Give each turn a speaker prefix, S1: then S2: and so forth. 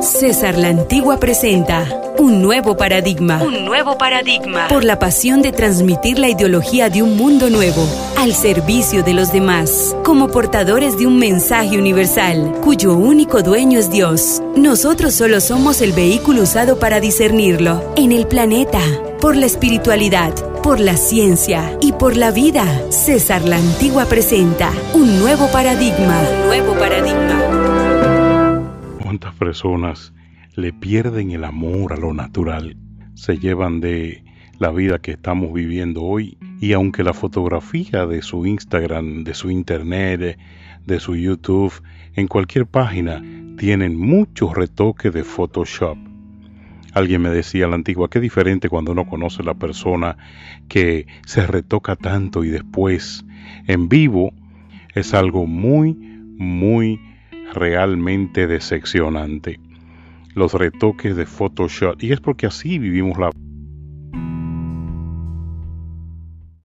S1: César la Antigua presenta un nuevo paradigma. Un nuevo paradigma. Por la pasión de transmitir la ideología de un mundo nuevo al servicio de los demás, como portadores de un mensaje universal, cuyo único dueño es Dios. Nosotros solo somos el vehículo usado para discernirlo en el planeta, por la espiritualidad, por la ciencia y por la vida. César la Antigua presenta un nuevo paradigma. Un nuevo paradigma.
S2: ¿Cuántas personas le pierden el amor a lo natural? Se llevan de la vida que estamos viviendo hoy y aunque la fotografía de su Instagram, de su internet, de su YouTube, en cualquier página, tienen muchos retoques de Photoshop. Alguien me decía a la antigua, qué diferente cuando uno conoce a la persona que se retoca tanto y después en vivo es algo muy, muy realmente decepcionante. Los retoques de Photoshop. Y es porque así vivimos la